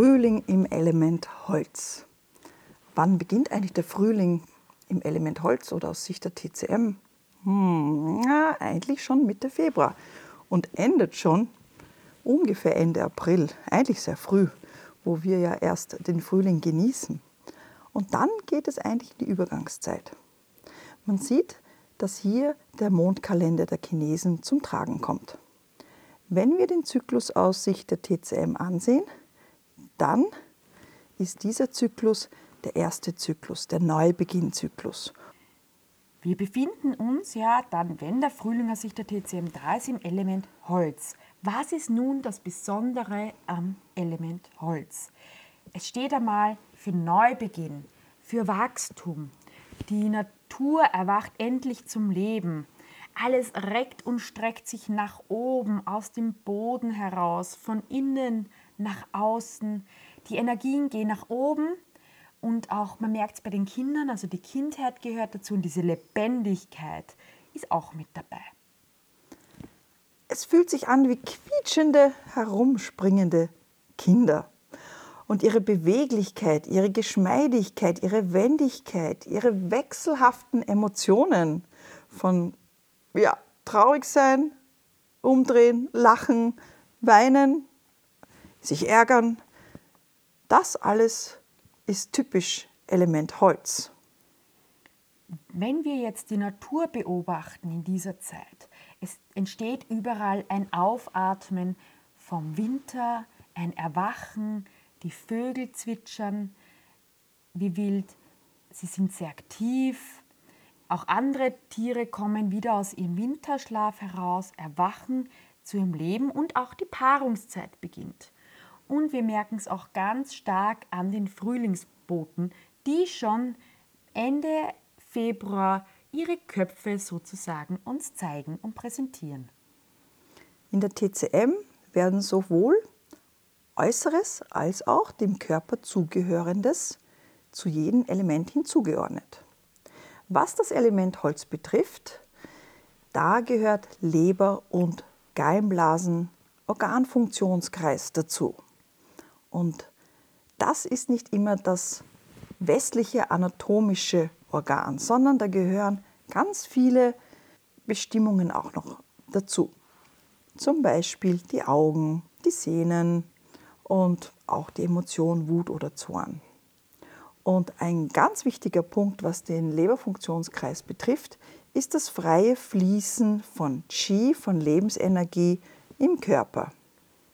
Frühling im Element Holz. Wann beginnt eigentlich der Frühling im Element Holz oder aus Sicht der TCM? Hm, ja, eigentlich schon Mitte Februar und endet schon ungefähr Ende April, eigentlich sehr früh, wo wir ja erst den Frühling genießen. Und dann geht es eigentlich in die Übergangszeit. Man sieht, dass hier der Mondkalender der Chinesen zum Tragen kommt. Wenn wir den Zyklus aus Sicht der TCM ansehen, dann ist dieser Zyklus der erste Zyklus, der Neubeginnzyklus. Wir befinden uns ja dann, wenn der Frühling aus Sicht der TCM da ist, im Element Holz. Was ist nun das Besondere am Element Holz? Es steht einmal für Neubeginn, für Wachstum. Die Natur erwacht endlich zum Leben. Alles reckt und streckt sich nach oben, aus dem Boden heraus, von innen nach außen. Die Energien gehen nach oben und auch, man merkt es bei den Kindern, also die Kindheit gehört dazu und diese Lebendigkeit ist auch mit dabei. Es fühlt sich an wie quietschende, herumspringende Kinder. Und ihre Beweglichkeit, ihre Geschmeidigkeit, ihre Wendigkeit, ihre wechselhaften Emotionen von ja, traurig sein, umdrehen, lachen, weinen, sich ärgern. Das alles ist typisch Element Holz. Wenn wir jetzt die Natur beobachten in dieser Zeit, es entsteht überall ein Aufatmen vom Winter, ein Erwachen, die Vögel zwitschern wie wild, sie sind sehr aktiv. Auch andere Tiere kommen wieder aus ihrem Winterschlaf heraus, erwachen zu ihrem Leben und auch die Paarungszeit beginnt. Und wir merken es auch ganz stark an den Frühlingsboten, die schon Ende Februar ihre Köpfe sozusagen uns zeigen und präsentieren. In der TCM werden sowohl Äußeres als auch dem Körper zugehörendes zu jedem Element hinzugeordnet. Was das Element Holz betrifft, da gehört Leber und Gallenblasen Organfunktionskreis dazu. Und das ist nicht immer das westliche anatomische Organ, sondern da gehören ganz viele Bestimmungen auch noch dazu. Zum Beispiel die Augen, die Sehnen und auch die Emotion Wut oder Zorn. Und ein ganz wichtiger Punkt, was den Leberfunktionskreis betrifft, ist das freie Fließen von Qi, von Lebensenergie im Körper.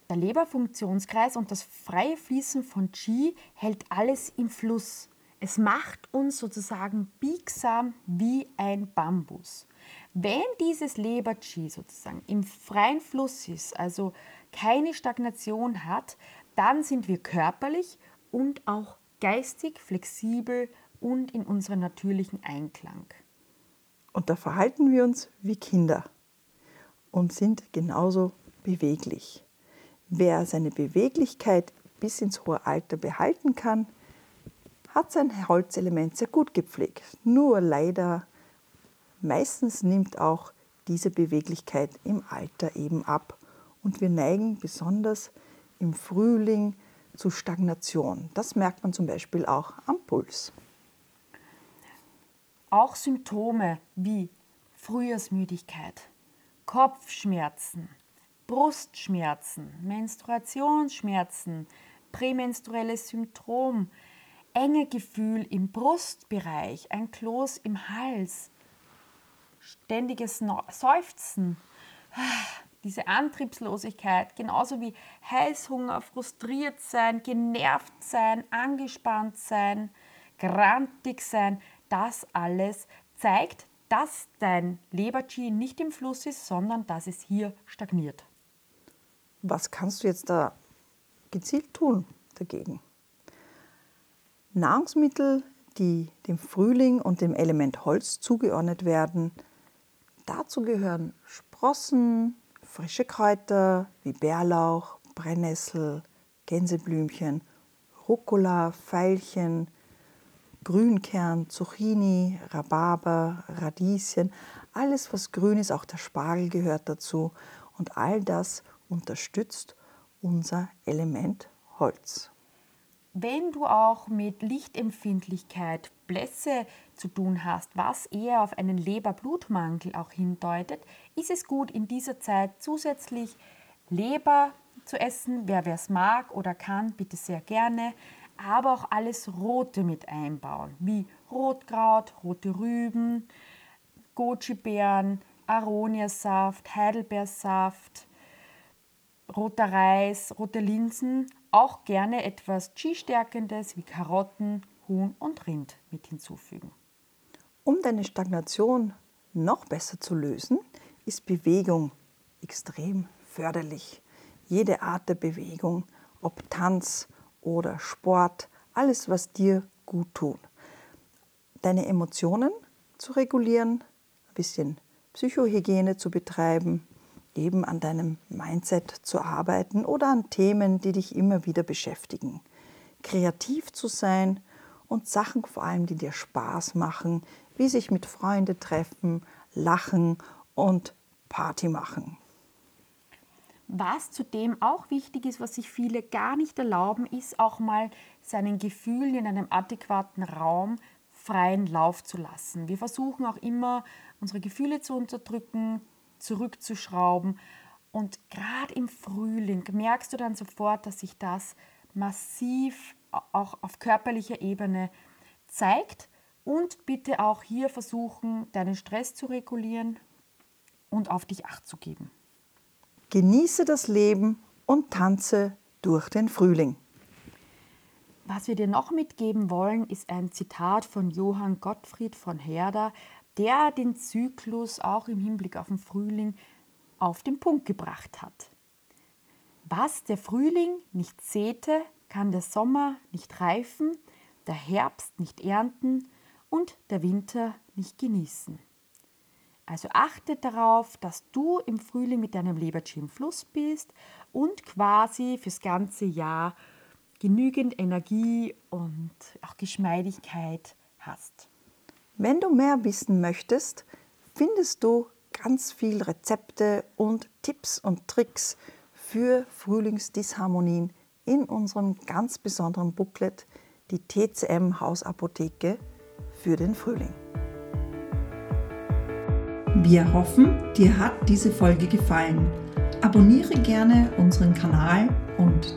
Der Leberfunktionskreis und das freie Fließen von Qi hält alles im Fluss. Es macht uns sozusagen biegsam wie ein Bambus. Wenn dieses Leber-Qi sozusagen im freien Fluss ist, also keine Stagnation hat, dann sind wir körperlich und auch geistig flexibel und in unserem natürlichen Einklang. Und da verhalten wir uns wie Kinder und sind genauso beweglich. Wer seine Beweglichkeit bis ins hohe Alter behalten kann, hat sein Holzelement sehr gut gepflegt. Nur leider, meistens nimmt auch diese Beweglichkeit im Alter eben ab. Und wir neigen besonders im Frühling zu Stagnation. Das merkt man zum Beispiel auch am Puls. Auch Symptome wie Frühjahrsmüdigkeit, Kopfschmerzen, Brustschmerzen, Menstruationsschmerzen, prämenstruelles Symptom, enge Gefühl im Brustbereich, ein Kloß im Hals, ständiges Seufzen, diese Antriebslosigkeit, genauso wie Heißhunger, frustriert sein, genervt sein, angespannt sein, grantig sein, das alles zeigt, dass dein Leber-Qi nicht im Fluss ist, sondern dass es hier stagniert. Was kannst du jetzt da gezielt tun dagegen? Nahrungsmittel, die dem Frühling und dem Element Holz zugeordnet werden. Dazu gehören Sprossen, frische Kräuter wie Bärlauch, Brennnessel, Gänseblümchen, Rucola, Veilchen, Grünkern, Zucchini, Rhabarber, Radieschen, alles was grün ist, auch der Spargel gehört dazu und all das unterstützt unser Element Holz. Wenn du auch mit Lichtempfindlichkeit, Blässe zu tun hast, was eher auf einen Leber-Blutmangel auch hindeutet, ist es gut, in dieser Zeit zusätzlich Leber zu essen. Wer es mag oder kann, bitte sehr gerne. Aber auch alles Rote mit einbauen, wie Rotkraut, rote Rüben, Goji-Beeren, Aroniasaft, Heidelbeersaft, roter Reis, rote Linsen auch gerne etwas Qi-Stärkendes wie Karotten, Huhn und Rind mit hinzufügen. Um deine Stagnation noch besser zu lösen, ist Bewegung extrem förderlich. Jede Art der Bewegung, ob Tanz oder Sport, alles, was dir gut tut. Deine Emotionen zu regulieren, ein bisschen Psychohygiene zu betreiben, eben an deinem Mindset zu arbeiten oder an Themen, die dich immer wieder beschäftigen. Kreativ zu sein und Sachen vor allem, die dir Spaß machen, wie sich mit Freunden treffen, lachen und Party machen. Was zudem auch wichtig ist, was sich viele gar nicht erlauben, ist auch mal seinen Gefühlen in einem adäquaten Raum freien Lauf zu lassen. Wir versuchen auch immer, unsere Gefühle zu unterdrücken, zurückzuschrauben. Und gerade im Frühling merkst du dann sofort, dass sich das massiv auch auf körperlicher Ebene zeigt. Und bitte auch hier versuchen, deinen Stress zu regulieren und auf dich acht zu geben. Genieße das Leben und tanze durch den Frühling. Was wir dir noch mitgeben wollen, ist ein Zitat von Johann Gottfried von Herder, der den Zyklus auch im Hinblick auf den Frühling auf den Punkt gebracht hat. Was der Frühling nicht säte, kann der Sommer nicht reifen, der Herbst nicht ernten und der Winter nicht genießen. Also achte darauf, dass du im Frühling mit deinem Leberchi im Fluss bist und quasi fürs ganze Jahr genügend Energie und auch Geschmeidigkeit hast. Wenn du mehr wissen möchtest, findest du ganz viel Rezepte und Tipps und Tricks für Frühlingsdisharmonien in unserem ganz besonderen Booklet, die TCM Hausapotheke für den Frühling. Wir hoffen, dir hat diese Folge gefallen. Abonniere gerne unseren Kanal und